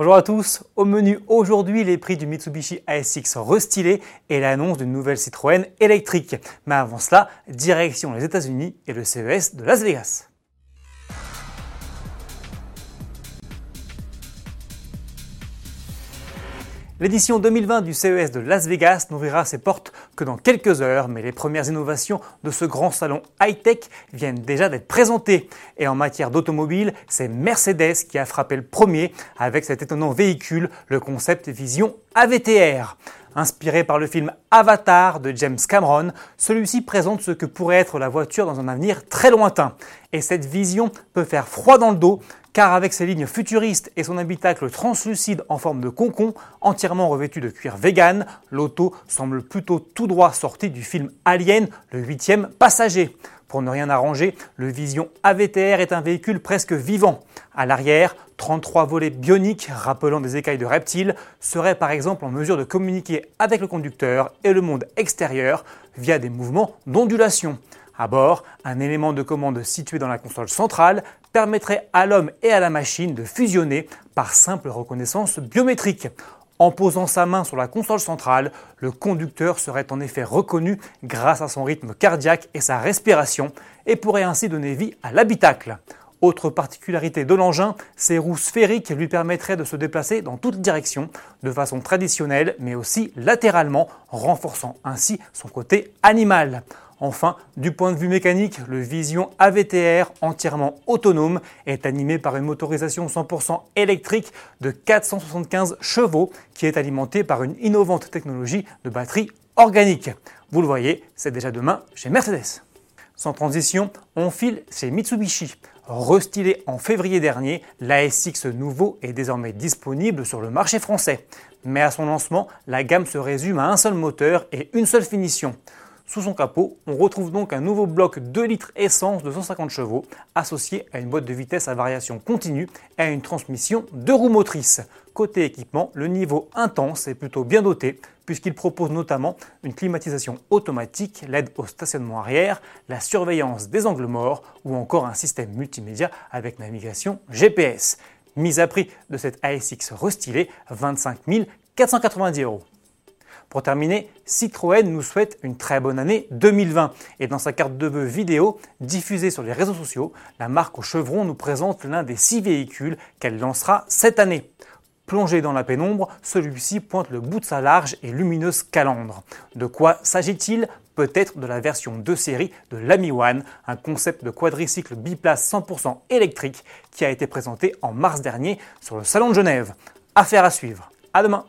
Bonjour à tous, au menu aujourd'hui les prix du Mitsubishi ASX restylé et l'annonce d'une nouvelle Citroën électrique. Mais avant cela, direction les États-Unis et le CES de Las Vegas. L'édition 2020 du CES de Las Vegas n'ouvrira ses portes que dans quelques heures, mais les premières innovations de ce grand salon high-tech viennent déjà d'être présentées. Et en matière d'automobile, c'est Mercedes qui a frappé le premier avec cet étonnant véhicule, le concept Vision AVTR. Inspiré par le film Avatar de James Cameron, celui-ci présente ce que pourrait être la voiture dans un avenir très lointain. Et cette vision peut faire froid dans le dos, car avec ses lignes futuristes et son habitacle translucide en forme de concon, entièrement revêtu de cuir vegan, l'auto semble plutôt tout droit sorti du film Alien, le huitième passager. Pour ne rien arranger, le Vision AVTR est un véhicule presque vivant. À l'arrière, 33 volets bioniques rappelant des écailles de reptiles seraient par exemple en mesure de communiquer avec le conducteur et le monde extérieur via des mouvements d'ondulation. À bord, un élément de commande situé dans la console centrale permettrait à l'homme et à la machine de fusionner par simple reconnaissance biométrique. En posant sa main sur la console centrale, le conducteur serait en effet reconnu grâce à son rythme cardiaque et sa respiration et pourrait ainsi donner vie à l'habitacle. Autre particularité de l'engin, ses roues sphériques lui permettraient de se déplacer dans toutes directions, de façon traditionnelle mais aussi latéralement, renforçant ainsi son côté animal. Enfin, du point de vue mécanique, le Vision AVTR entièrement autonome est animé par une motorisation 100% électrique de 475 chevaux qui est alimentée par une innovante technologie de batterie organique. Vous le voyez, c'est déjà demain chez Mercedes. Sans transition, on file chez Mitsubishi. Restylé en février dernier, l'ASX nouveau est désormais disponible sur le marché français. Mais à son lancement, la gamme se résume à un seul moteur et une seule finition. Sous son capot, on retrouve donc un nouveau bloc 2 litres essence de 150 chevaux associé à une boîte de vitesse à variation continue et à une transmission de roues motrices. Côté équipement, le niveau intense est plutôt bien doté puisqu'il propose notamment une climatisation automatique, l'aide au stationnement arrière, la surveillance des angles morts ou encore un système multimédia avec navigation GPS. Mise à prix de cette ASX restylée, 25 490 euros. Pour terminer, Citroën nous souhaite une très bonne année 2020. Et dans sa carte de vœux vidéo diffusée sur les réseaux sociaux, la marque au chevron nous présente l'un des six véhicules qu'elle lancera cette année. Plongé dans la pénombre, celui-ci pointe le bout de sa large et lumineuse calandre. De quoi s'agit-il? Peut-être de la version 2 série de l'Ami One, un concept de quadricycle biplace 100% électrique qui a été présenté en mars dernier sur le Salon de Genève. Affaire à suivre. À demain